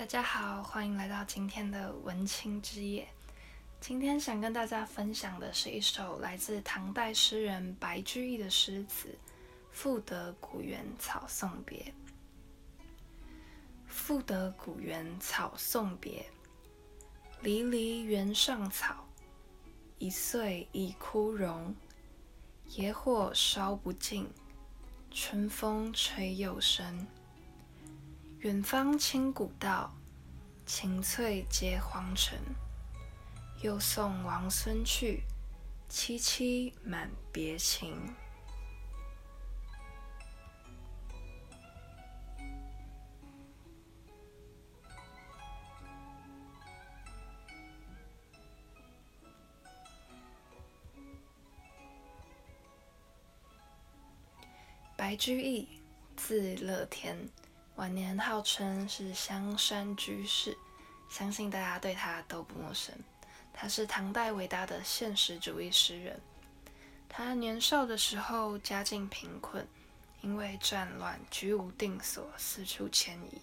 大家好，欢迎来到今天的文青之夜。今天想跟大家分享的是一首来自唐代诗人白居易的诗词《赋得古原草送别》。赋得古原草送别，离离原上草，一岁一枯荣。野火烧不尽，春风吹又生。远芳侵古道，晴翠接荒城。又送王孙去，萋萋满别情。白居易，字乐天。晚年号称是香山居士，相信大家对他都不陌生。他是唐代伟大的现实主义诗人。他年少的时候家境贫困，因为战乱居无定所，四处迁移。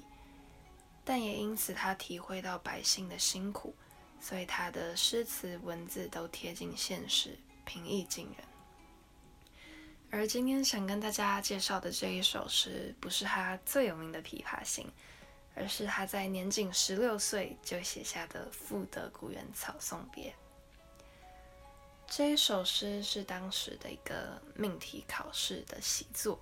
但也因此他体会到百姓的辛苦，所以他的诗词文字都贴近现实，平易近人。而今天想跟大家介绍的这一首诗，不是他最有名的《琵琶行》，而是他在年仅十六岁就写下的《赋得古原草送别》。这一首诗是当时的一个命题考试的习作，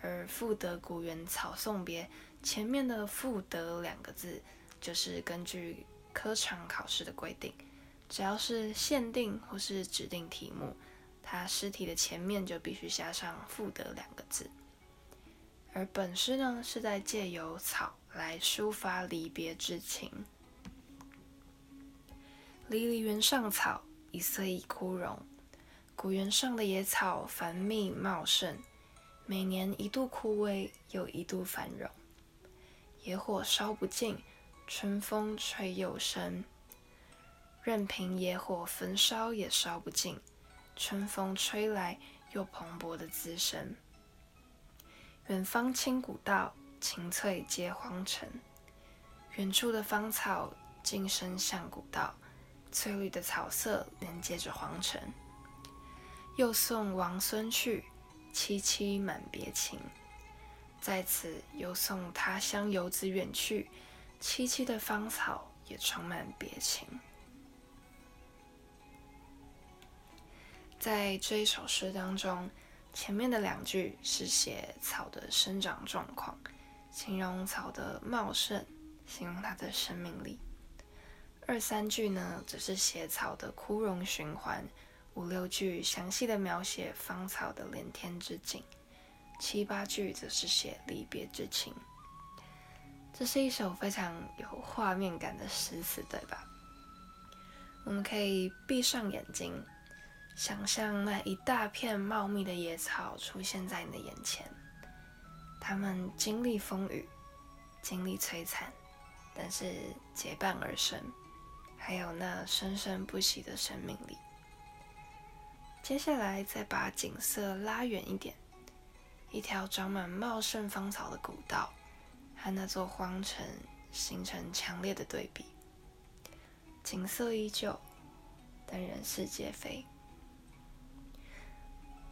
而《赋得古原草送别》前面的“赋得”两个字，就是根据科场考试的规定，只要是限定或是指定题目。他尸体的前面就必须加上“赋得”两个字，而本诗呢是在借由草来抒发离别之情。离离原上草，一岁一枯荣。古原上的野草繁密茂盛，每年一度枯萎，又一度繁荣。野火烧不尽，春风吹又生。任凭野火焚烧，也烧不尽。春风吹来，又蓬勃的滋生。远芳侵古道，晴翠接荒城。远处的芳草径伸向古道，翠绿的草色连接着荒城。又送王孙去，萋萋满别情。在此又送他乡游子远去，萋萋的芳草也充满别情。在这一首诗当中，前面的两句是写草的生长状况，形容草的茂盛，形容它的生命力；二三句呢，则是写草的枯荣循环；五六句详细的描写芳草的连天之景；七八句则是写离别之情。这是一首非常有画面感的诗词，对吧？我们可以闭上眼睛。想象那一大片茂密的野草出现在你的眼前，它们经历风雨，经历摧残，但是结伴而生，还有那生生不息的生命力。接下来再把景色拉远一点，一条长满茂盛芳草的古道，和那座荒城形成强烈的对比。景色依旧，但人事皆非。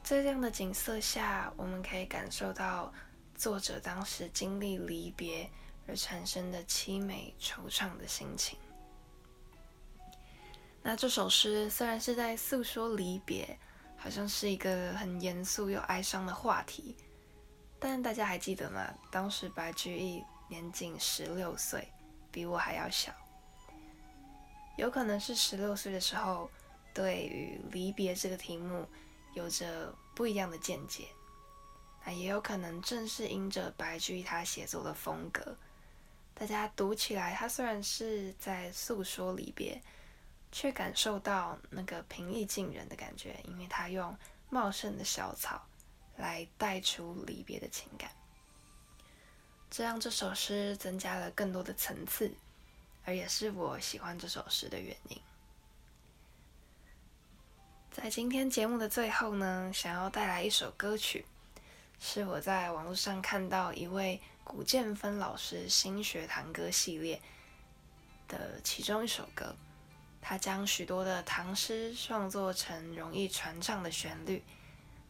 在这样的景色下，我们可以感受到作者当时经历离别而产生的凄美惆怅的心情。那这首诗虽然是在诉说离别，好像是一个很严肃又哀伤的话题，但大家还记得吗？当时白居易年仅十六岁，比我还要小，有可能是十六岁的时候，对于离别这个题目。有着不一样的见解，那也有可能正是因着白居易他写作的风格，大家读起来，他虽然是在诉说离别，却感受到那个平易近人的感觉，因为他用茂盛的小草来带出离别的情感，这让这首诗增加了更多的层次，而也是我喜欢这首诗的原因。在今天节目的最后呢，想要带来一首歌曲，是我在网络上看到一位古建芬老师新学堂歌系列的其中一首歌。他将许多的唐诗创作成容易传唱的旋律，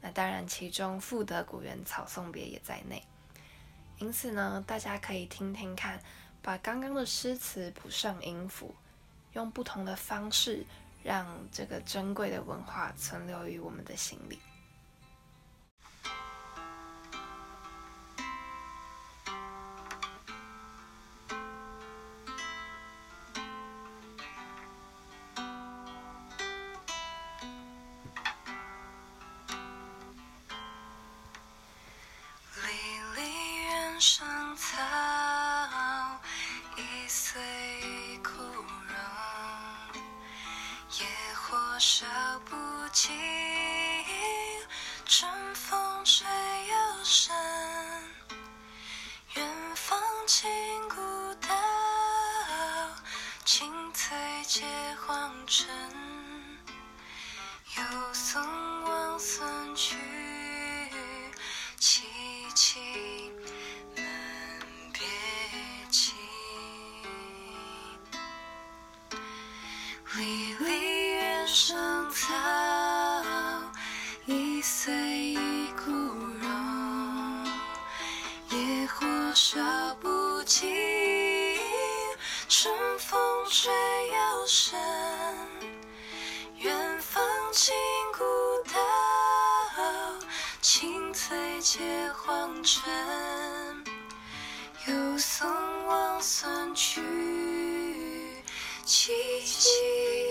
那当然其中《赋得古原草送别》也在内。因此呢，大家可以听听看，把刚刚的诗词补上音符，用不同的方式，让这个珍贵的文化存留于我们的心里。烧不尽，春风吹又生。远方轻孤岛，青翠接荒城，又送往孙去凄凄。生草一岁一枯荣野火烧不尽春风吹又生远芳侵古道青翠接荒城又送王孙去萋萋